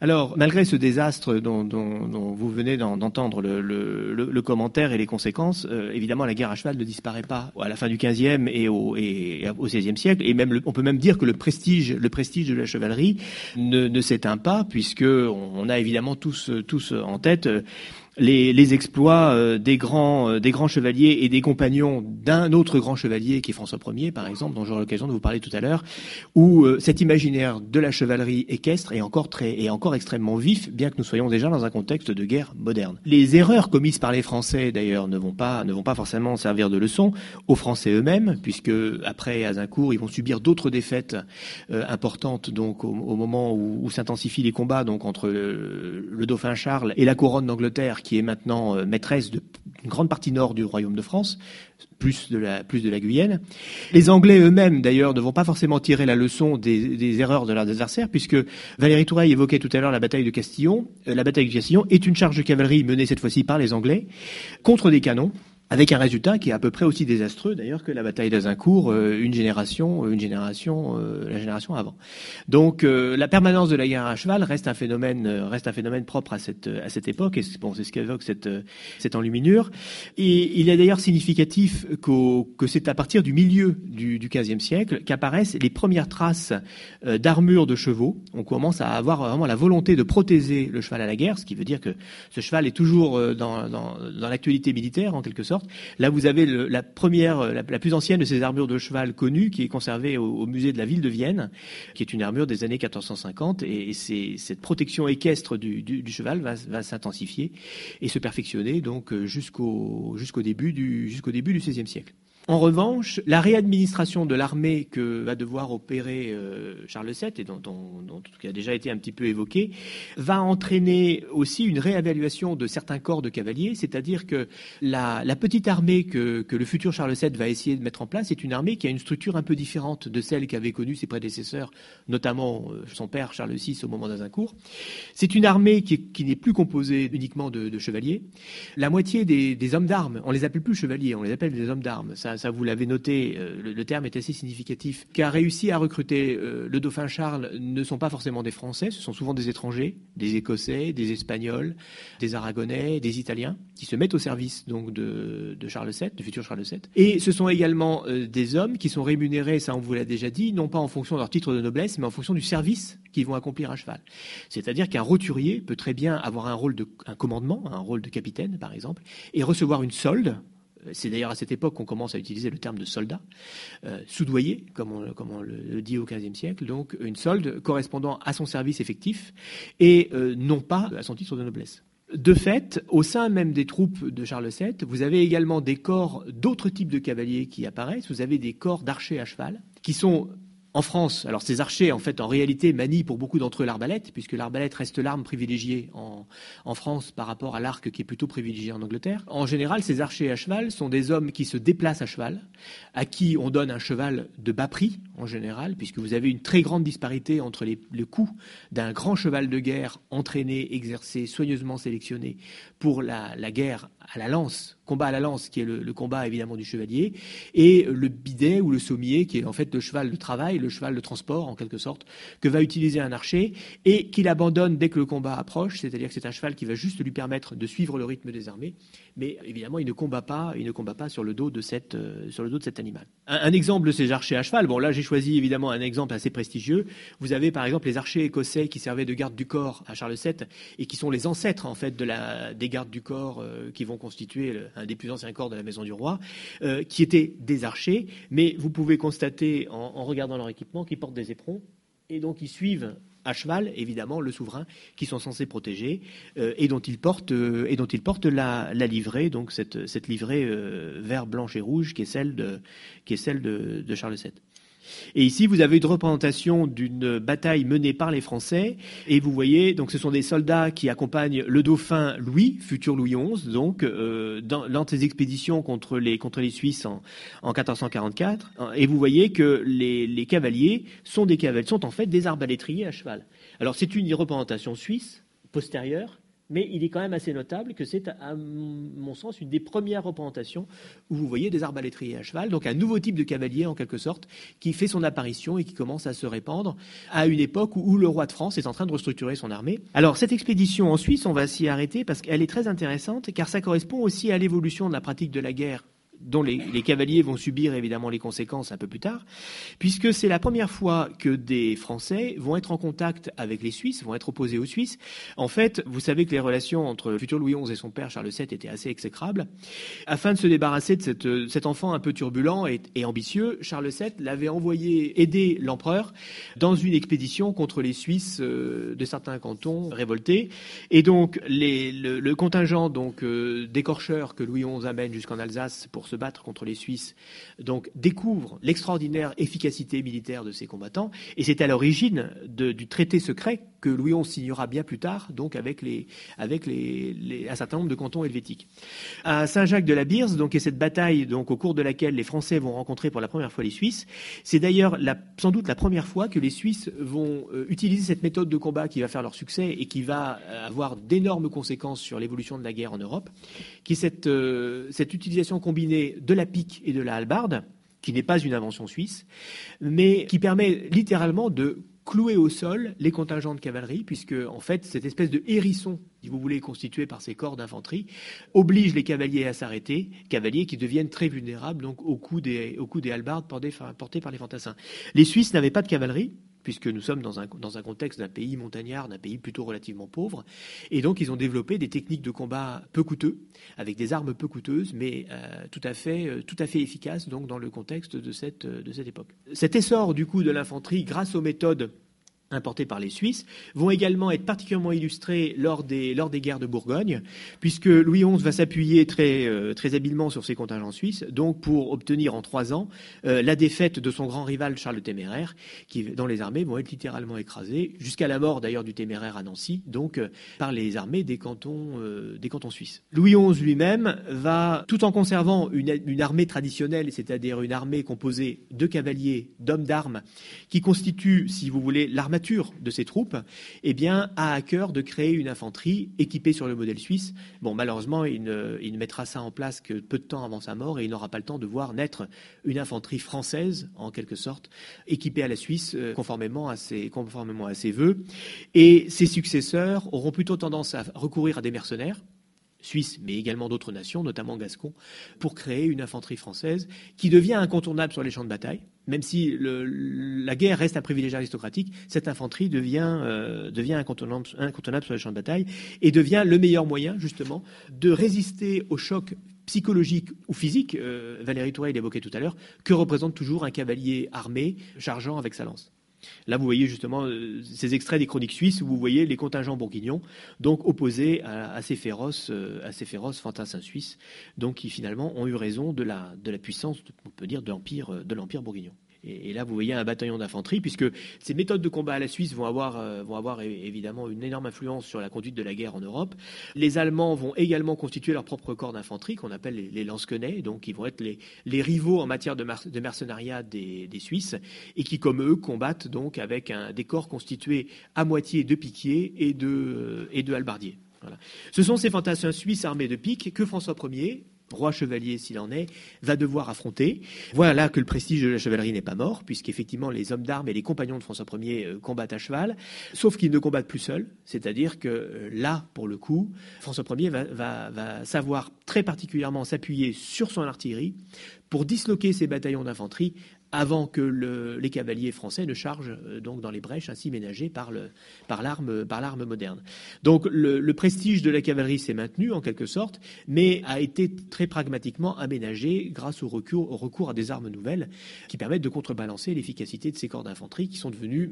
Alors, malgré ce désastre dont, vous venez d'entendre le, commentaire et les conséquences, euh, évidemment, la guerre à cheval ne disparaît pas à la fin du XVe et au, et au XVIe siècle. Et même, on peut même dire que le prestige, le de la chevalerie ne, s'éteint pas, puisque on a évidemment tous, tous en tête les, exploits euh, des grands euh, des grands chevaliers et des compagnons d'un autre grand chevalier qui est François Ier par exemple dont j'aurai l'occasion de vous parler tout à l'heure où euh, cet imaginaire de la chevalerie équestre est encore très est encore extrêmement vif bien que nous soyons déjà dans un contexte de guerre moderne. Les erreurs commises par les Français d'ailleurs ne vont pas ne vont pas forcément servir de leçon aux Français eux-mêmes puisque après Azincourt ils vont subir d'autres défaites importantes donc au, moment où, s'intensifient les combats donc entre le dauphin Charles et la couronne d'Angleterre qui est maintenant euh, maîtresse d'une grande partie nord du royaume de France, plus de la, plus de la Guyenne. Les Anglais eux-mêmes, d'ailleurs, ne vont pas forcément tirer la leçon des, erreurs de leurs adversaires, puisque Valérie Touraille évoquait tout à l'heure la bataille de Castillon. Euh, la bataille de Castillon est une charge de cavalerie menée cette fois-ci par les Anglais contre des canons avec un résultat qui est à peu près aussi désastreux d'ailleurs que la bataille d'Azincourt euh, une génération euh, une génération euh, la génération avant. Donc la permanence de la guerre à cheval reste un phénomène reste un phénomène propre à cette à cette époque et c'est bon, ce qu'évoque cette cette enluminure et il est d'ailleurs significatif que c'est à partir du milieu du, du 15e siècle qu'apparaissent les premières traces d'armure de chevaux. On commence à avoir vraiment la volonté de protéger le cheval à la guerre, ce qui veut dire que ce cheval est toujours dans, dans l'actualité militaire en quelque sorte Là, vous avez la première, la, plus ancienne de ces armures de cheval connues, qui est conservée au, musée de la ville de Vienne, qui est une armure des années 1450. Et, cette protection équestre du, cheval va, s'intensifier et se perfectionner donc jusqu'au jusqu'au début du jusqu'au début du XVIe siècle. En revanche, la réadministration de l'armée que va devoir opérer euh, Charles VII, et dont, dont, qui a déjà été un petit peu évoqué, va entraîner aussi une réévaluation de certains corps de cavaliers, c'est-à-dire que la, petite armée que, que, le futur Charles VII va essayer de mettre en place est une armée qui a une structure un peu différente de celle qu'avaient connue ses prédécesseurs, notamment euh, son père Charles VI au moment d'Azincourt. C'est une armée qui, qui n'est plus composée uniquement de, de, chevaliers. La moitié des, des hommes d'armes, on les appelle plus chevaliers, on les appelle des hommes d'armes. Ça, ça, vous l'avez noté, euh, le, terme est assez significatif, qui a réussi à recruter euh, le dauphin Charles ne sont pas forcément des Français, ce sont souvent des étrangers, des Écossais, des Espagnols, des Aragonais, des Italiens, qui se mettent au service donc de, Charles VII, du futur Charles VII. Et ce sont également euh, des hommes qui sont rémunérés, ça on vous l'a déjà dit, non pas en fonction de leur titre de noblesse, mais en fonction du service qu'ils vont accomplir à cheval. C'est-à-dire qu'un roturier peut très bien avoir un rôle de commandement, un rôle de capitaine par exemple, et recevoir une solde c'est d'ailleurs à cette époque qu'on commence à utiliser le terme de soldat, euh, soudoyer, comme on, le dit au XVe siècle, donc une solde correspondant à son service effectif et euh, non pas à son titre de noblesse. De fait, au sein même des troupes de Charles VII, vous avez également des corps d'autres types de cavaliers qui apparaissent. Vous avez des corps d'archers à cheval qui sont en France, alors ces archers, en fait, en réalité, manient pour beaucoup d'entre eux l'arbalète, puisque l'arbalète reste l'arme privilégiée en, France par rapport à l'arc qui est plutôt privilégié en Angleterre. En général, ces archers à cheval sont des hommes qui se déplacent à cheval, à qui on donne un cheval de bas prix, en général, puisque vous avez une très grande disparité entre le coût d'un grand cheval de guerre entraîné, exercé, soigneusement sélectionné pour la guerre à la lance, combat à la lance, qui est le, combat évidemment du chevalier, et le bidet ou le sommier, qui est en fait le cheval de travail, le cheval de transport en quelque sorte, que va utiliser un archer, et qu'il abandonne dès que le combat approche, c'est-à-dire que c'est un cheval qui va juste lui permettre de suivre le rythme des armées, mais évidemment il ne combat pas, il ne combat pas sur le dos de cette, euh, sur le dos de cet animal. Un, exemple de ces archers à cheval, bon là j'ai choisi évidemment un exemple assez prestigieux. Vous avez par exemple les archers écossais qui servaient de garde du corps à Charles VII et qui sont les ancêtres en fait de la, des gardes du corps euh, qui vont constituer un des plus anciens corps de la maison du roi, euh, qui étaient des archers, mais vous pouvez constater en, regardant leur équipement qu'ils portent des éperons. Et donc ils suivent à cheval, évidemment, le souverain, qui sont censés protéger euh, et dont ils portent euh, et dont ils portent la, livrée, donc cette, cette livrée vert, blanche et rouge, qui est celle de, qui est celle de Charles VII. Et ici, vous avez une représentation d'une bataille menée par les Français. Et vous voyez, donc, ce sont des soldats qui accompagnent le dauphin Louis, futur Louis XI, donc, euh, dans, ses expéditions contre les, contre les Suisses en, en 1444. Et vous voyez que les, les cavaliers sont des cavaliers, sont en fait des arbalétriers à cheval. Alors, c'est une représentation suisse postérieure mais il est quand même assez notable que c'est, à mon sens, une des premières représentations où vous voyez des arbalétriers à cheval, donc un nouveau type de cavalier en quelque sorte, qui fait son apparition et qui commence à se répandre à une époque où, le roi de France est en train de restructurer son armée. Alors cette expédition en Suisse, on va s'y arrêter parce qu'elle est très intéressante, car ça correspond aussi à l'évolution de la pratique de la guerre dont les, cavaliers vont subir évidemment les conséquences un peu plus tard, puisque c'est la première fois que des Français vont être en contact avec les Suisses, vont être opposés aux Suisses. En fait, vous savez que les relations entre le futur Louis XI et son père Charles VII étaient assez exécrables. Afin de se débarrasser de cet enfant un peu turbulent et, ambitieux, Charles VII l'avait envoyé aider l'empereur dans une expédition contre les Suisses euh, de certains cantons révoltés. Et donc, le, contingent donc euh, d'écorcheurs que Louis XI amène jusqu'en Alsace pour se battre contre les Suisses, donc découvre l'extraordinaire efficacité militaire de ces combattants, et c'est à l'origine du traité secret que Louis XI signera bien plus tard, donc avec, les, avec les, un certain nombre de cantons helvétiques. À Saint-Jacques de la Birse, donc, et cette bataille donc, au cours de laquelle les Français vont rencontrer pour la première fois les Suisses, c'est d'ailleurs sans doute la première fois que les Suisses vont euh, utiliser cette méthode de combat qui va faire leur succès et qui va euh, avoir d'énormes conséquences sur l'évolution de la guerre en Europe, qui est cette, euh, cette utilisation combinée de la pique et de la hallebarde, qui n'est pas une invention suisse, mais qui permet littéralement de clouer au sol les contingents de cavalerie, puisque en fait cette espèce de hérisson, si vous voulez, constitué par ces corps d'infanterie, oblige les cavaliers à s'arrêter, cavaliers qui deviennent très vulnérables donc au coup des, au coup des halbardes portées par les fantassins. Les Suisses n'avaient pas de cavalerie, puisque nous sommes dans un, dans un contexte d'un pays montagnard, d'un pays plutôt relativement pauvre. Et donc, ils ont développé des techniques de combat peu coûteux, avec des armes peu coûteuses, mais euh, tout, à fait, euh, tout à fait efficaces donc, dans le contexte de cette, de cette époque. Cet essor du coup de l'infanterie, grâce aux méthodes importés par les Suisses, vont également être particulièrement illustrés lors des, lors des guerres de Bourgogne, puisque Louis XI va s'appuyer très, euh, très habilement sur ses contingents suisses, donc pour obtenir en trois ans euh, la défaite de son grand rival Charles le Téméraire, qui, dans les armées, vont être littéralement écrasés, jusqu'à la mort d'ailleurs du Téméraire à Nancy, donc euh, par les armées des cantons, des cantons suisses. Louis XI lui-même va, tout en conservant une, une armée traditionnelle, c'est-à-dire une armée composée de cavaliers, d'hommes d'armes, qui constitue, si vous voulez, l'armée de ses troupes, eh bien, a à cœur de créer une infanterie équipée sur le modèle suisse. Bon, malheureusement, il ne, mettra ça en place que peu de temps avant sa mort et il n'aura pas le temps de voir naître une infanterie française, en quelque sorte, équipée à la Suisse, euh, conformément à ses, conformément à ses voeux. Et ses successeurs auront plutôt tendance à recourir à des mercenaires Suisse, mais également d'autres nations, notamment Gascon, pour créer une infanterie française qui devient incontournable sur les champs de bataille. Même si la guerre reste un privilège aristocratique, cette infanterie devient, euh, incontournable, sur les champs de bataille et devient le meilleur moyen, justement, de résister au choc psychologique ou physique, euh, Valérie Touré l'évoquait tout à l'heure, que représente toujours un cavalier armé chargeant avec sa lance. Là, vous voyez justement euh, ces extraits des chroniques suisses où vous voyez les contingents bourguignons, donc opposés à, ces féroces, euh, à ces féroces fantassins suisses, donc qui finalement ont eu raison de la, de la puissance, on peut dire, de l'empire, de l'empire bourguignon. Et, là, vous voyez un bataillon d'infanterie, puisque ces méthodes de combat à la Suisse vont avoir, euh, vont avoir évidemment une énorme influence sur la conduite de la guerre en Europe. Les Allemands vont également constituer leur propre corps d'infanterie, qu'on appelle les, les donc qui vont être les, les rivaux en matière de, mercenariat des, des, Suisses, et qui, comme eux, combattent donc avec un, des corps constitués à moitié de piquiers et de, et de halbardiers. Voilà. Ce sont ces fantassins suisses armés de piques que François Ier roi chevalier s'il en est, va devoir affronter. Voilà que le prestige de la chevalerie n'est pas mort, puisqu'effectivement les hommes d'armes et les compagnons de François Ier euh, combattent à cheval, sauf qu'ils ne combattent plus seuls, c'est-à-dire que euh, là, pour le coup, François Ier va savoir très particulièrement s'appuyer sur son artillerie pour disloquer ses bataillons d'infanterie avant que les cavaliers français ne chargent euh, donc dans les brèches ainsi ménagées par l'arme moderne. Donc le, prestige de la cavalerie s'est maintenu en quelque sorte, mais a été très pragmatiquement aménagé grâce au recours, à des armes nouvelles qui permettent de contrebalancer l'efficacité de ces corps d'infanterie qui sont devenus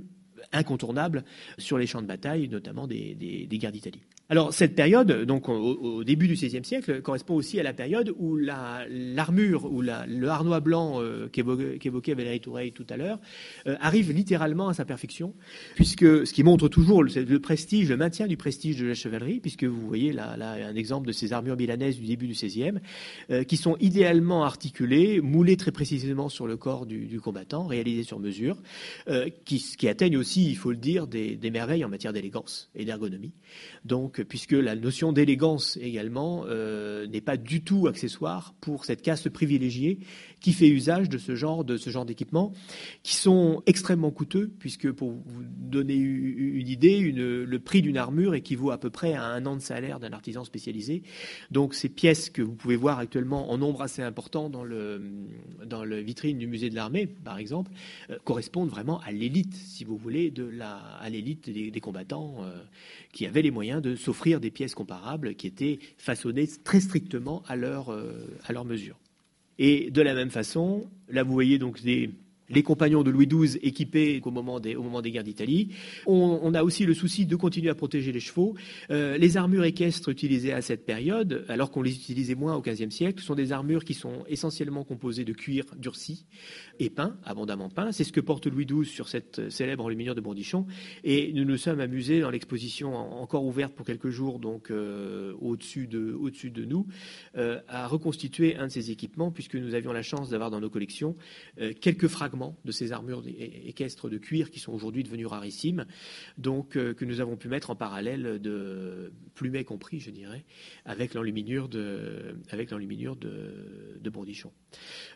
incontournables sur les champs de bataille, notamment des guerres d'Italie. Alors cette période, donc au, début du XVIe siècle, correspond aussi à la période où l'armure ou le harnois blanc euh, qu'évoquait Valérie Toureille tout à l'heure euh, arrive littéralement à sa perfection, puisque ce qui montre toujours le, prestige, le maintien du prestige de la chevalerie, puisque vous voyez là, un exemple de ces armures milanaises du début du XVIe, euh, qui sont idéalement articulées, moulées très précisément sur le corps du, combattant, réalisées sur mesure, qui, atteignent aussi, il faut le dire, des, des merveilles en matière d'élégance et d'ergonomie. Donc puisque la notion d'élégance également euh, n'est pas du tout accessoire pour cette caste privilégiée qui fait usage de ce genre de ce genre d'équipements qui sont extrêmement coûteux puisque pour vous donner une idée, le prix d'une armure équivaut à peu près à un an de salaire d'un artisan spécialisé. Donc ces pièces que vous pouvez voir actuellement en nombre assez important dans le dans le vitrine du musée de l'armée, par exemple, euh, correspondent vraiment à l'élite, si vous voulez, de la à l'élite des, des, combattants euh, qui avaient les moyens de s'offrir des pièces comparables qui étaient façonnées très strictement à leur euh, à leur mesure. Et de la même façon, là vous voyez donc des, les compagnons de Louis XII équipés au moment des, guerres d'Italie. On, a aussi le souci de continuer à protéger les chevaux. Euh, les armures équestres utilisées à cette période, alors qu'on les utilisait moins au XVe siècle, sont des armures qui sont essentiellement composées de cuir durci et peint, abondamment peint. C'est ce que porte Louis XII sur cette célèbre enluminure de Bourdichon. Et nous nous sommes amusés dans l'exposition encore ouverte pour quelques jours, donc euh, au-dessus de, nous, euh, à reconstituer un de ces équipements, puisque nous avions la chance d'avoir dans nos collections quelques fragments de ces armures équestres de cuir qui sont aujourd'hui devenues rarissimes, donc euh, que nous avons pu mettre en parallèle de plumet compris, je dirais, avec l'enluminure de, avec l'enluminure de, de Bourdichon.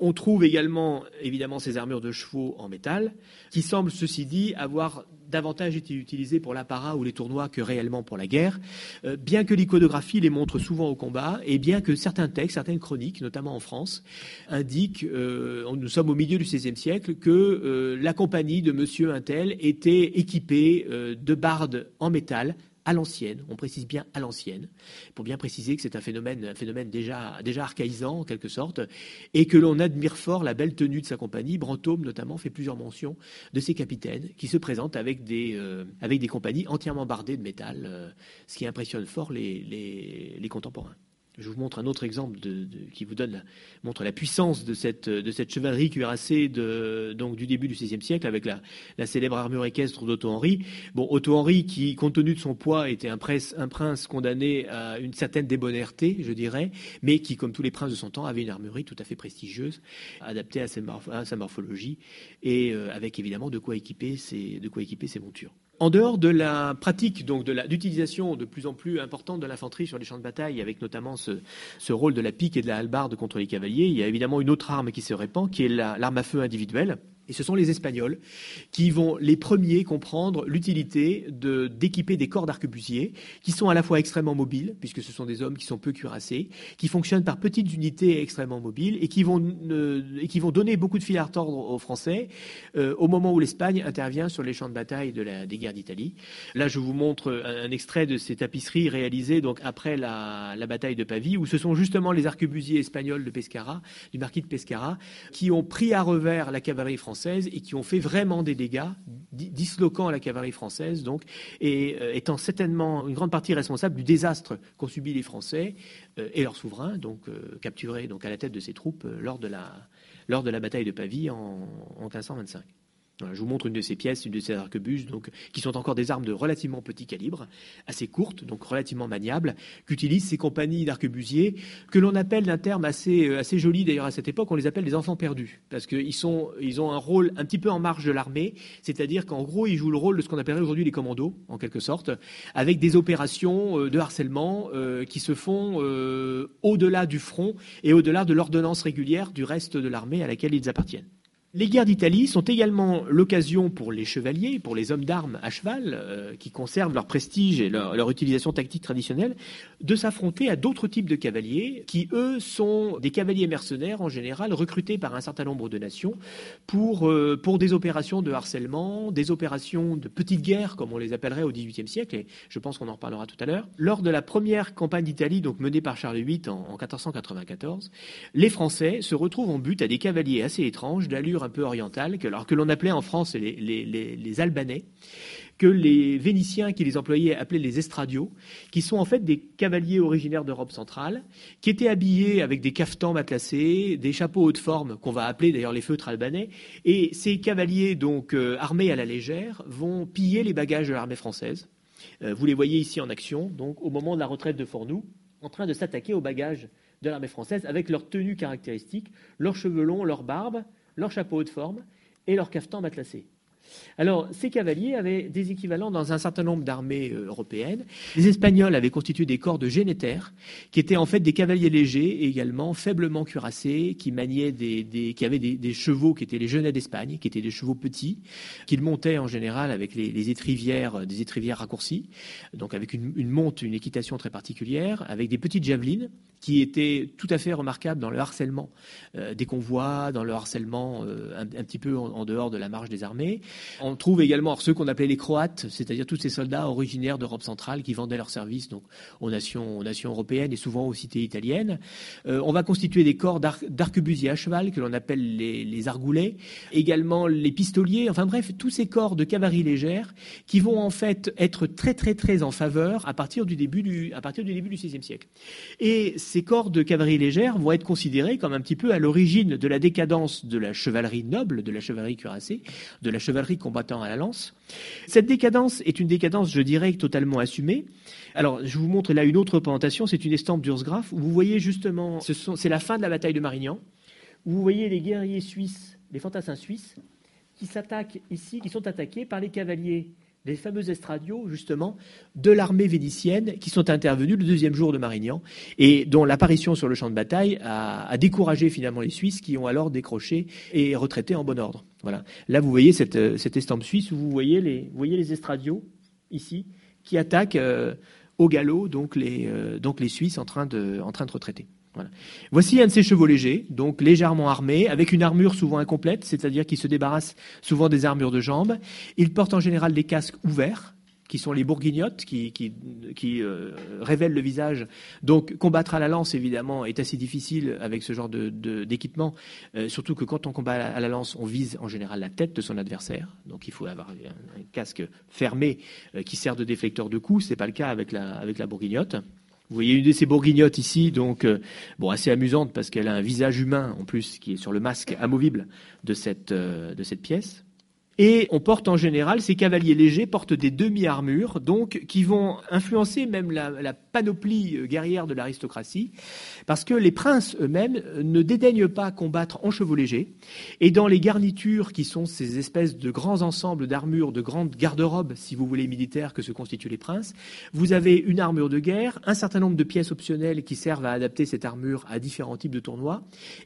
On trouve également évidemment ces armures de chevaux en métal, qui semblent ceci dit avoir davantage été utilisées pour l'apparat ou les tournois que réellement pour la guerre, euh, bien que l'iconographie les montre souvent au combat, et bien que certains textes, certaines chroniques, notamment en France, indiquent, euh, nous sommes au milieu du XVIe siècle, que euh, la compagnie de Monsieur Intel était équipée de bardes en métal à l'ancienne, on précise bien à l'ancienne, pour bien préciser que c'est un phénomène, phénomène déjà, déjà archaïsant en quelque sorte, et que l'on admire fort la belle tenue de sa compagnie. Brantôme notamment fait plusieurs mentions de ses capitaines qui se présentent avec des, euh, avec des compagnies entièrement bardées de métal, euh, ce qui impressionne fort les contemporains. Je vous montre un autre exemple qui vous montre la puissance de cette, chevalerie cuirassée du début du XVIe siècle avec la, célèbre armure équestre d'Otto-Henri. Bon, Otto-Henri, qui, compte tenu de son poids, était un, prince condamné à une certaine débonnaire,té je dirais, mais qui, comme tous les princes de son temps, avait une armurerie tout à fait prestigieuse, adaptée à, sa morphologie et euh, avec évidemment de quoi équiper ses montures. En dehors de la pratique, donc de de, plus en plus importante de l'infanterie sur les champs de bataille, avec notamment ce, rôle de la pique et de la hallebarde contre les cavaliers, il y a évidemment une autre arme qui se répand, qui est l'arme la, à feu individuelle. Et ce sont les Espagnols qui vont les premiers comprendre l'utilité d'équiper de, des corps d'arquebusiers, qui sont à la fois extrêmement mobiles, puisque ce sont des hommes qui sont peu cuirassés, qui fonctionnent par petites unités extrêmement mobiles et qui vont, et qui vont donner beaucoup de fil à retordre aux Français euh, au moment où l'Espagne intervient sur les champs de bataille des guerres d'Italie. Là, je vous montre un, un, extrait de ces tapisseries réalisées donc après la, la bataille de Pavie, où ce sont justement les arquebusiers espagnols de Pescara, du marquis de Pescara, qui ont pris à revers la cavalerie française et qui ont fait vraiment des dégâts, disloquant la cavalerie française, donc, et euh, étant certainement une grande partie responsable du désastre qu'ont subi les Français euh, et leurs souverains, donc euh, capturés donc à la tête de ces troupes lors de la lors de la bataille de Pavie en, en 1525. Je vous montre une de ces pièces, une de ces arquebuses, donc, qui sont encore des armes de relativement petit calibre, assez courtes, donc relativement maniables, qu'utilisent ces compagnies d'arquebusiers, que l'on appelle d'un terme assez, euh, joli d'ailleurs à cette époque, on les appelle des enfants perdus, parce qu'ils ils ont un rôle un petit peu en marge de l'armée, c'est-à-dire qu'en gros, ils jouent le rôle de ce qu'on appellerait aujourd'hui les commandos, en quelque sorte, avec des opérations euh, de harcèlement euh, qui se font au-delà du front et au-delà de l'ordonnance régulière du reste de l'armée à laquelle ils appartiennent. Les guerres d'Italie sont également l'occasion pour les chevaliers, pour les hommes d'armes à cheval, euh, qui conservent leur prestige et leur, utilisation tactique traditionnelle, de s'affronter à d'autres types de cavaliers, qui eux sont des cavaliers mercenaires en général, recrutés par un certain nombre de nations pour, euh, pour des opérations de harcèlement, des opérations de petites guerres, comme on les appellerait au XVIIIe siècle, et je pense qu'on en reparlera tout à l'heure. Lors de la première campagne d'Italie, donc menée par Charles VIII en, en 1494, les Français se retrouvent en but à des cavaliers assez étranges, d'allure un peu orientale, que, alors que l'on appelait en France les, Albanais, que les Vénitiens qui les employaient appelaient les estradios, qui sont en fait des cavaliers originaires d'Europe centrale, qui étaient habillés avec des cafetans matelassés, des chapeaux haute forme, qu'on va appeler d'ailleurs les feutres albanais, et ces cavaliers, donc euh, armés à la légère, vont piller les bagages de l'armée française. Euh, vous les voyez ici en action, donc au moment de la retraite de Fornoux, en train de s'attaquer aux bagages de l'armée française avec leur tenue caractéristique, leurs cheveux longs, leur barbe, leur chapeau de forme et leur cafetan matelassé. Alors, ces cavaliers avaient des équivalents dans un certain nombre d'armées euh, européennes. Les Espagnols avaient constitué des corps de génétaires, qui étaient en fait des cavaliers légers, également faiblement cuirassés, qui maniaient des, qui avaient des, chevaux qui étaient les genêts d'Espagne, qui étaient des chevaux petits, qu'ils montaient en général avec les, étrivières, euh, des étrivières raccourcies, donc avec une, une monte, une équitation très particulière, avec des petites javelines, qui étaient tout à fait remarquables dans le harcèlement euh, des convois, dans le harcèlement un, petit peu en, dehors de la marge des armées. On trouve également ceux qu'on appelait les Croates, c'est-à-dire tous ces soldats originaires d'Europe centrale qui vendaient leurs services donc, aux, nations, européennes et souvent aux cités italiennes. Euh, on va constituer des corps d'arquebusiers à cheval que l'on appelle les, argoulets, également les pistoliers, enfin bref, tous ces corps de cavalerie légère qui vont en fait être très très très en faveur à partir du début du, à partir du début du XVIe siècle. Et ces corps de cavalerie légère vont être considérés comme un petit peu à l'origine de la décadence de la chevalerie noble, de la chevalerie cuirassée, de la chevalerie combattant à la lance. Cette décadence est une décadence, je dirais, totalement assumée. Alors, je vous montre là une autre représentation, c'est une estampe d'Ursgraf, où vous voyez justement, c'est la fin de la bataille de Marignan, où vous voyez les guerriers suisses, les fantassins suisses, qui s'attaquent ici, qui sont attaqués par les cavaliers les fameux estradios, justement, de l'armée vénitienne qui sont intervenus le deuxième jour de Marignan et dont l'apparition sur le champ de bataille a, découragé finalement les Suisses qui ont alors décroché et retraité en bon ordre. Voilà. Là, vous voyez cette, estampe suisse où vous voyez les, estradios, ici, qui attaquent euh, au galop donc les, euh, donc les Suisses en train de retraiter. Voici un de ces chevaux légers, donc légèrement armés, avec une armure souvent incomplète, c'est-à-dire qu'il se débarrasse souvent des armures de jambes. Il porte en général des casques ouverts, qui sont les bourguignottes, qui, euh, révèlent le visage. Donc combattre à la lance, évidemment, est assez difficile avec ce genre d'équipement, euh, surtout que quand on combat à la lance, on vise en général la tête de son adversaire. Donc il faut avoir un, casque fermé euh, qui sert de déflecteur de coups. Ce n'est pas le cas avec la, avec la bourguignotte. Vous voyez une de ces bourguignottes ici, donc euh, bon assez amusante parce qu'elle a un visage humain en plus qui est sur le masque amovible de cette, euh, de cette pièce. Et on porte en général, ces cavaliers légers portent des demi-armures, donc qui vont influencer même la, panoplie euh, guerrière de l'aristocratie, parce que les princes eux-mêmes ne dédaignent pas combattre en chevaux légers. Et dans les garnitures, qui sont ces espèces de grands ensembles d'armures, de grandes garde-robes, si vous voulez, militaires que se constituent les princes, vous avez une armure de guerre, un certain nombre de pièces optionnelles qui servent à adapter cette armure à différents types de tournois,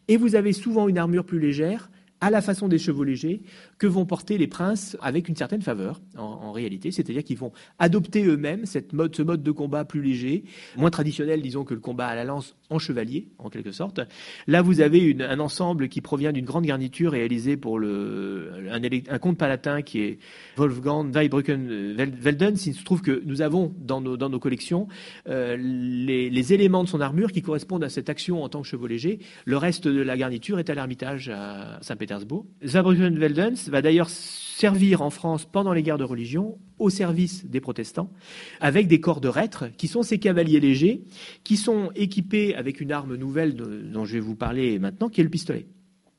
et vous avez souvent une armure plus légère, à la façon des chevaux légers, que vont porter les princes avec une certaine faveur, en, réalité. C'est-à-dire qu'ils vont adopter eux-mêmes ce mode de combat plus léger, moins traditionnel, disons, que le combat à la lance en chevalier, en quelque sorte. Là, vous avez un ensemble qui provient d'une grande garniture réalisée pour le, un, comte palatin qui est Wolfgang Weibrucken-Velden. Il se trouve que nous avons dans nos, collections euh, les, les, éléments de son armure qui correspondent à cette action en tant que chevaux léger. Le reste de la garniture est à l'Ermitage à Saint-Pétersbourg. Weibrucken-Velden va d'ailleurs servir en France pendant les guerres de religion au service des protestants, avec des corps de reîtres, qui sont ces cavaliers légers, qui sont équipés avec une arme nouvelle dont je vais vous parler maintenant, qui est le pistolet.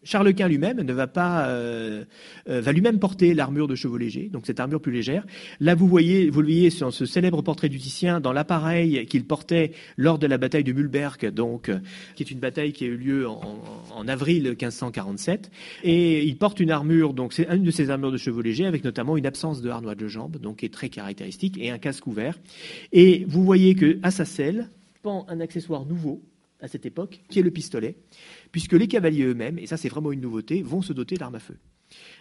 Charles Quint lui-même ne va pas euh, euh, va lui-même porter l'armure de chevaux légers, donc cette armure plus légère. Là, vous voyez, vous le voyez sur ce célèbre portrait du Titien dans l'appareil qu'il portait lors de la bataille de Mühlberg, donc qui est une bataille qui a eu lieu en, en avril 1547, et il porte une armure, donc c'est une de ces armures de chevaux légers avec notamment une absence de harnois de jambe, donc qui est très caractéristique, et un casque ouvert. Et vous voyez que à sa selle pend un accessoire nouveau à cette époque, qui est le pistolet, puisque les cavaliers eux-mêmes, et ça c'est vraiment une nouveauté, vont se doter d'armes à feu.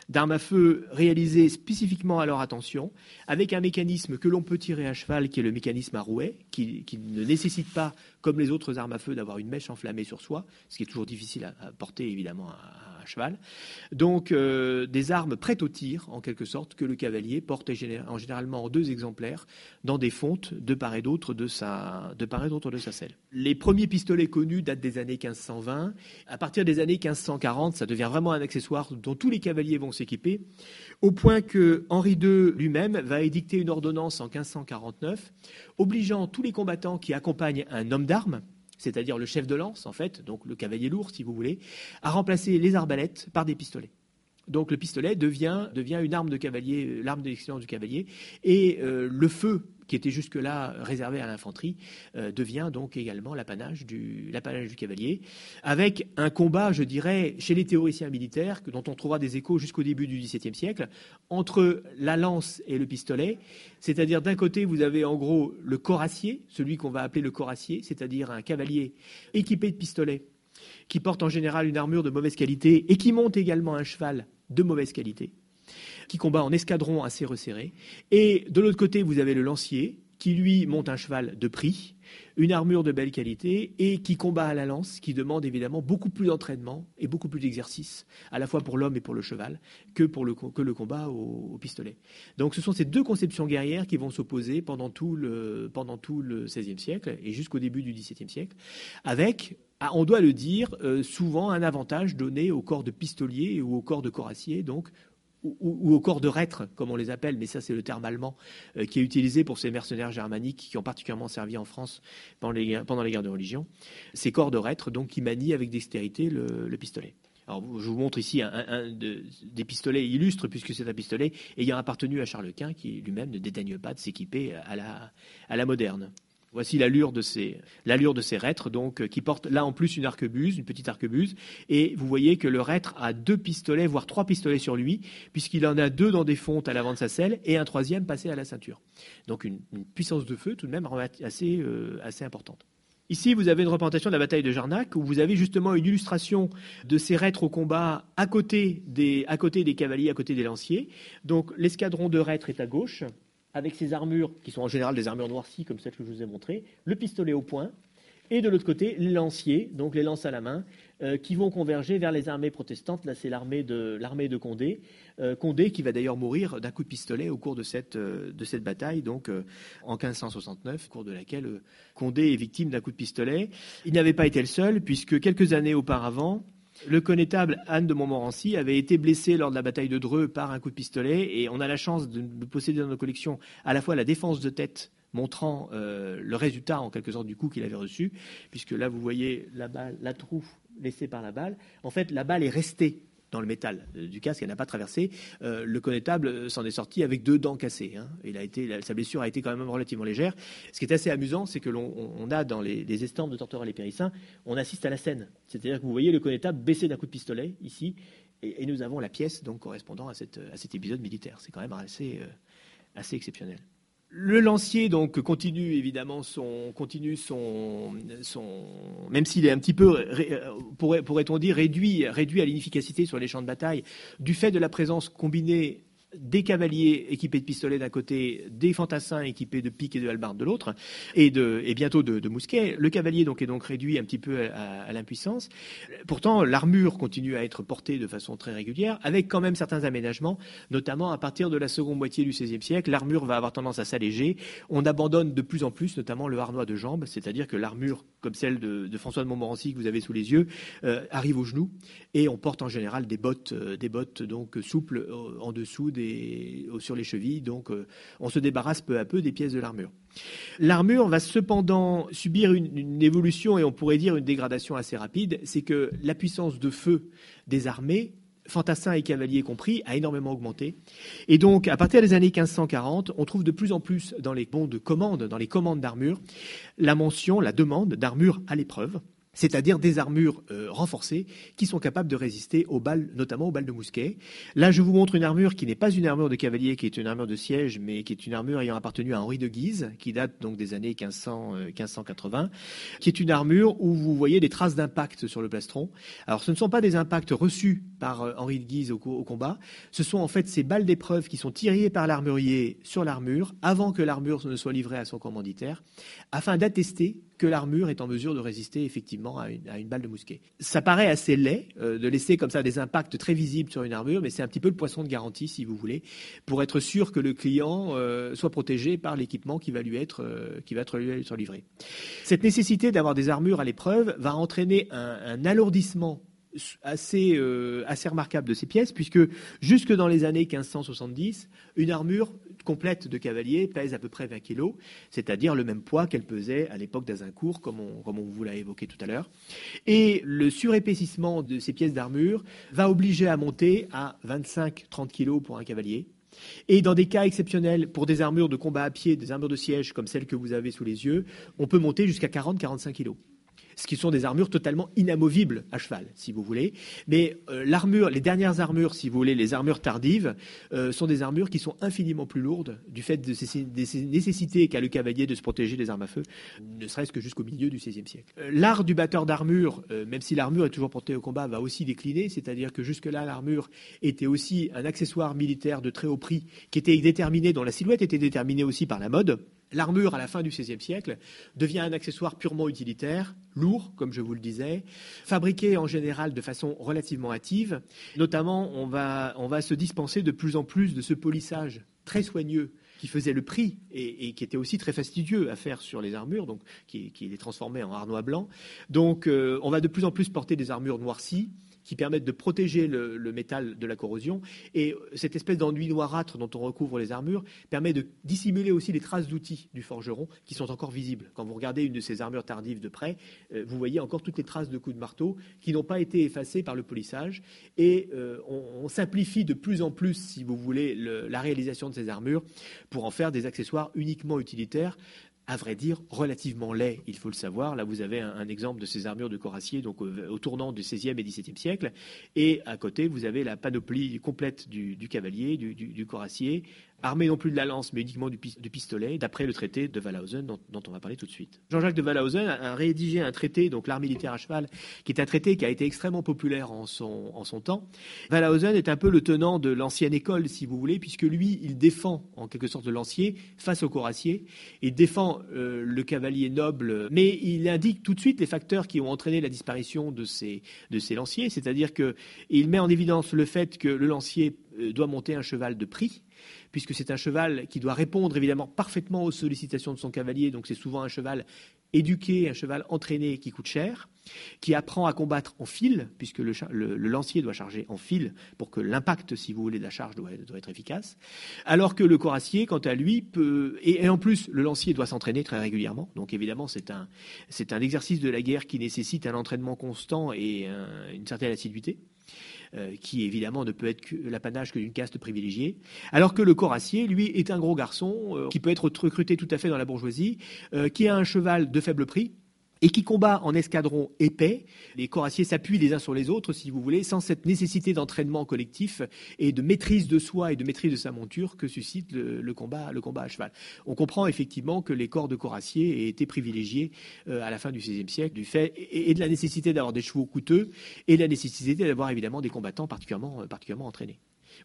D'armes à feu réalisées spécifiquement à leur attention, avec un mécanisme que l'on peut tirer à cheval, qui est le mécanisme à rouet, qui, ne nécessite pas, comme les autres armes à feu, d'avoir une mèche enflammée sur soi, ce qui est toujours difficile à, porter évidemment cheval. Donc euh, des armes prêtes au tir, en quelque sorte, que le cavalier porte en généralement en deux exemplaires dans des fontes de part et d'autre de sa, de part et d'autre de sa selle. Les premiers pistolets connus datent des années 1520. À partir des années 1540, ça devient vraiment un accessoire dont tous les cavaliers vont s'équiper, au point que Henri II lui-même va édicter une ordonnance en 1549 obligeant tous les combattants qui accompagnent un homme d'armes c'est-à-dire le chef de lance, en fait, donc le cavalier lourd, si vous voulez, a remplacé les arbalètes par des pistolets. Donc le pistolet devient, une arme de cavalier, l'arme d'excellence du cavalier, et euh, le feu qui était jusque-là réservé à l'infanterie, euh, devient donc également l'apanage du, cavalier, avec un combat, je dirais, chez les théoriciens militaires, dont on trouvera des échos jusqu'au début du XVIIe siècle, entre la lance et le pistolet. C'est-à-dire, d'un côté, vous avez en gros le corassier, celui qu'on va appeler le corassier, c'est-à-dire un cavalier équipé de pistolet, qui porte en général une armure de mauvaise qualité et qui monte également un cheval de mauvaise qualité qui combat en escadron assez resserré. Et de l'autre côté, vous avez le lancier, qui lui monte un cheval de prix, une armure de belle qualité et qui combat à la lance, qui demande évidemment beaucoup plus d'entraînement et beaucoup plus d'exercice, à la fois pour l'homme et pour le cheval, que, pour le, combat au, pistolet. Donc ce sont ces deux conceptions guerrières qui vont s'opposer pendant tout le, pendant tout le XVIe siècle et jusqu'au début du XVIIe siècle, avec ah, on doit le dire, euh, souvent un avantage donné au corps de pistolier ou au corps de corassier, donc ou, au corps de reîtres, comme on les appelle, mais ça c'est le terme allemand euh, qui est utilisé pour ces mercenaires germaniques qui ont particulièrement servi en France pendant les, guerres de religion. Ces corps de reîtres, donc, qui manient avec dextérité le, pistolet. Alors, je vous montre ici un, des pistolets illustres, puisque c'est un pistolet ayant appartenu à Charles Quint, qui lui-même ne dédaigne pas de s'équiper à la moderne. Voici l'allure de ces, l'allure de ces reîtres, donc, euh, qui portent là en plus une arquebuse, une petite arquebuse. Et vous voyez que le reître a deux pistolets, voire trois pistolets sur lui, puisqu'il en a deux dans des fontes à l'avant de sa selle et un troisième passé à la ceinture. Donc une, puissance de feu tout de même assez, euh, assez importante. Ici, vous avez une représentation de la bataille de Jarnac, où vous avez justement une illustration de ces reîtres au combat à côté des, à côté des cavaliers, à côté des lanciers. Donc l'escadron de reîtres est à gauche, avec ses armures, qui sont en général des armures noircies, comme celles que je vous ai montrées, le pistolet au poing, et de l'autre côté, les lanciers, donc les lances à la main, euh, qui vont converger vers les armées protestantes. Là, c'est l'armée de, Condé. Euh, Condé qui va d'ailleurs mourir d'un coup de pistolet au cours de cette, euh, de cette bataille, donc en 1569, au cours de laquelle Condé est victime d'un coup de pistolet. Il n'avait pas été le seul, puisque quelques années auparavant, le connétable Anne de Montmorency avait été blessé lors de la bataille de Dreux par un coup de pistolet et on a la chance de posséder dans nos collections à la fois la défense de tête montrant euh, le résultat en quelque sorte du coup qu'il avait reçu, puisque là vous voyez la balle, la trou laissée par la balle. En fait, la balle est restée dans le métal euh, du casque, elle n'a pas traversé. Euh, le connétable euh, s'en est sorti avec deux dents cassées. Hein. Il a été, sa blessure a été quand même relativement légère. Ce qui est assez amusant, c'est que l'on a dans les, estampes de Tortora les Périssins, on assiste à la scène. C'est-à-dire que vous voyez le connétable baisser d'un coup de pistolet ici, et, nous avons la pièce donc correspondant à, cet épisode militaire. C'est quand même assez, assez exceptionnel. Le lancier donc continue évidemment son continue son son même s'il est un petit peu pourrait pourrait-on dire réduit réduit à l'inefficacité sur les champs de bataille du fait de la présence combinée des cavaliers équipés de pistolets d'un côté, des fantassins équipés de piques et de hallebardes de l'autre, et, bientôt de, mousquets. Le cavalier donc est donc réduit un petit peu à, l'impuissance. Pourtant, l'armure continue à être portée de façon très régulière, avec quand même certains aménagements, notamment à partir de la seconde moitié du XVIe siècle, l'armure va avoir tendance à s'alléger. On abandonne de plus en plus, notamment le harnois de jambe, c'est-à-dire que l'armure, comme celle de, François de Montmorency que vous avez sous les yeux, euh, arrive aux genoux, et on porte en général des bottes, euh, des bottes donc souples euh, en dessous des sur les chevilles. Donc, euh, on se débarrasse peu à peu des pièces de l'armure. L'armure va cependant subir une, évolution et on pourrait dire une dégradation assez rapide. C'est que la puissance de feu des armées fantassins et cavaliers compris, a énormément augmenté. Et donc, à partir des années 1540, on trouve de plus en plus dans les de commande, dans les commandes d'armure, la mention, la demande d'armure à l'épreuve c'est-à-dire des armures euh, renforcées qui sont capables de résister aux balles, notamment aux balles de mousquet. Là, je vous montre une armure qui n'est pas une armure de cavalier, qui est une armure de siège, mais qui est une armure ayant appartenu à Henri de Guise, qui date donc des années 1500, 1580, euh, qui est une armure où vous voyez des traces d'impact sur le plastron. Alors, ce ne sont pas des impacts reçus par euh, Henri de Guise au, combat, ce sont en fait ces balles d'épreuve qui sont tirées par l'armurier sur l'armure avant que l'armure ne soit livrée à son commanditaire, afin d'attester que l'armure est en mesure de résister effectivement à une, balle de mousquet. Ça paraît assez laid euh, de laisser comme ça des impacts très visibles sur une armure, mais c'est un petit peu le poisson de garantie, si vous voulez, pour être sûr que le client euh, soit protégé par l'équipement qui va lui être euh, qui va être, livré. Cette nécessité d'avoir des armures à l'épreuve va entraîner un alourdissement assez, euh, assez remarquable de ces pièces, puisque jusque dans les années 1570, une armure complète de cavalier pèse à peu près 20 kg, c'est-à-dire le même poids qu'elle pesait à l'époque d'Azincourt, comme on, comme on vous l'a évoqué tout à l'heure. Et le surépaississement de ces pièces d'armure va obliger à monter à 25-30 kg pour un cavalier. Et dans des cas exceptionnels, pour des armures de combat à pied, des armures de siège comme celles que vous avez sous les yeux, on peut monter jusqu'à 40-45 kg ce qui sont des armures totalement inamovibles à cheval, si vous voulez. Mais euh, les dernières armures, si vous voulez, les armures tardives, euh, sont des armures qui sont infiniment plus lourdes du fait de ces, nécessités qu'a le cavalier de se protéger des armes à feu, ne serait-ce que jusqu'au milieu du XVIe siècle. Euh, l'art du batteur d'armure, même si l'armure est toujours portée au combat, va aussi décliner, c'est-à-dire que jusque-là, l'armure était aussi un accessoire militaire de très haut prix qui était déterminé, dont la silhouette était déterminée aussi par la mode. L'armure, à la fin du XVIe siècle, devient un accessoire purement utilitaire, lourd, comme je vous le disais, fabriqué en général de façon relativement hâtive. Notamment, on va, se dispenser de plus en plus de ce polissage très soigneux qui faisait le prix et, qui était aussi très fastidieux à faire sur les armures, donc qui, les transformait en arnois blanc. Donc, euh, on va de plus en plus porter des armures noircies qui permettent de protéger le, métal de la corrosion. Et cette espèce d'enduit noirâtre dont on recouvre les armures permet de dissimuler aussi les traces d'outils du forgeron qui sont encore visibles. Quand vous regardez une de ces armures tardives de près, euh, vous voyez encore toutes les traces de coups de marteau qui n'ont pas été effacées par le polissage. Et euh, on, simplifie de plus en plus, si vous voulez, la réalisation de ces armures pour en faire des accessoires uniquement utilitaires à vrai dire, relativement laid, il faut le savoir. Là, vous avez un, exemple de ces armures de coracier donc, au, tournant du XVIe et XVIIe siècle. Et à côté, vous avez la panoplie complète du, cavalier, du, du, coracier, armé non plus de la lance, mais uniquement du, pistolet, d'après le traité de Wallhausen, dont, on va parler tout de suite. Jean-Jacques de Wallhausen a, rédigé un traité, donc l'art militaire à cheval, qui est un traité qui a été extrêmement populaire en son, temps. Wallhausen est un peu le tenant de l'ancienne école, si vous voulez, puisque lui, il défend en quelque sorte le lancier face au coracier, il défend euh, le cavalier noble, mais il indique tout de suite les facteurs qui ont entraîné la disparition de ces, de ces lanciers, c'est-à-dire qu'il met en évidence le fait que le lancier euh, doit monter un cheval de prix, puisque c'est un cheval qui doit répondre évidemment parfaitement aux sollicitations de son cavalier, donc c'est souvent un cheval éduqué, un cheval entraîné qui coûte cher, qui apprend à combattre en fil, puisque le, lancier doit charger en fil pour que l'impact, si vous voulez, de la charge doit, être efficace, alors que le coracier, quant à lui, peut... Et, en plus, le lancier doit s'entraîner très régulièrement, donc évidemment, c'est un, un exercice de la guerre qui nécessite un entraînement constant et une certaine assiduité. Euh, qui évidemment ne peut être l'apanage que d'une caste privilégiée, alors que le coracier, lui, est un gros garçon euh, qui peut être recruté tout à fait dans la bourgeoisie, euh, qui a un cheval de faible prix, et qui combat en escadron épais. Les coraciers s'appuient les uns sur les autres, si vous voulez, sans cette nécessité d'entraînement collectif et de maîtrise de soi et de maîtrise de sa monture que suscite le, combat, le combat à cheval. On comprend effectivement que les corps de coraciers aient été privilégiés euh, à la fin du XVIe siècle du fait et, de la nécessité d'avoir des chevaux coûteux et de la nécessité d'avoir évidemment des combattants particulièrement, particulièrement entraînés.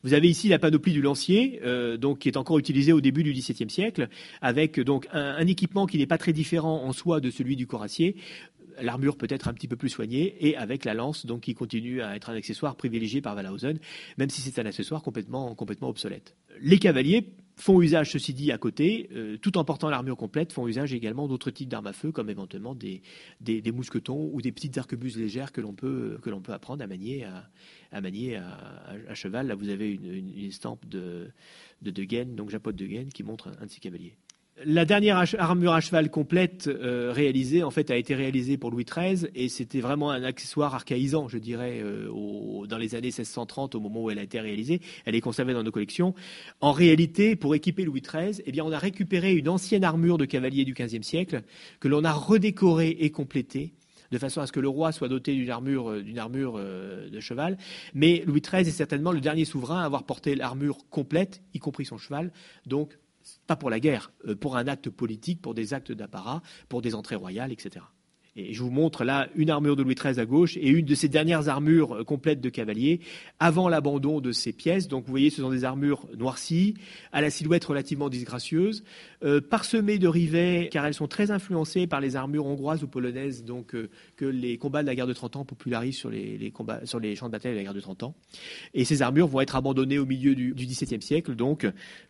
Vous avez ici la panoplie du lancier, euh, donc qui est encore utilisée au début du XVIIe siècle, avec donc un, équipement qui n'est pas très différent en soi de celui du coracier, l'armure peut être un petit peu plus soignée et avec la lance donc qui continue à être un accessoire privilégié par Wallhausen, même si c'est un accessoire complètement complètement obsolète. Les cavaliers font usage, ceci dit, à côté, euh, tout en portant l'armure complète, font usage également d'autres types d'armes à feu, comme éventuellement des, des, mousquetons ou des petites arquebuses légères que l'on peut, que l'on peut apprendre à manier, à, cheval. Là, vous avez une, estampe de, de De donc Japote de Gaine, qui montre un de ces cavaliers. La dernière armure à cheval complète euh, réalisée, en fait, a été réalisée pour Louis XIII et c'était vraiment un accessoire archaïsant, je dirais, euh, dans les années 1630, au moment où elle a été réalisée. Elle est conservée dans nos collections. En réalité, pour équiper Louis XIII, eh bien, on a récupéré une ancienne armure de cavalier du XVe siècle que l'on a redécorée et complétée de façon à ce que le roi soit doté d'une armure, euh, d'une de cheval. Mais Louis XIII est certainement le dernier souverain à avoir porté l'armure complète, y compris son cheval. Donc, pas pour la guerre, euh, pour un acte politique, pour des actes d'apparat, pour des entrées royales, etc. Et je vous montre là une armure de Louis XIII à gauche et une de ces dernières armures euh, complètes de cavalier avant l'abandon de ces pièces. Donc vous voyez, ce sont des armures noircies, à la silhouette relativement disgracieuse, euh, parsemées de rivets, car elles sont très influencées par les armures hongroises ou polonaises donc, euh, que les combats de la guerre de 30 ans popularisent sur les, champs de bataille de la guerre de 30 ans. Et ces armures vont être abandonnées au milieu du, du XVIIe siècle, donc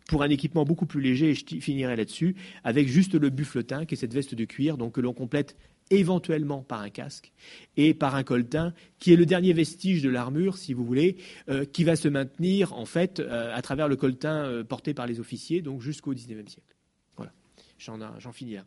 pour un équipement beaucoup plus léger, et je finirai là-dessus, avec juste le buffletin, qui est cette veste de cuir donc, que l'on complète éventuellement par un casque et par un coltin, qui est le dernier vestige de l'armure, si vous voulez, euh, qui va se maintenir en fait euh, à travers le coltin euh, porté par les officiers, donc jusqu'au XIXe siècle. Voilà, j'en finis là.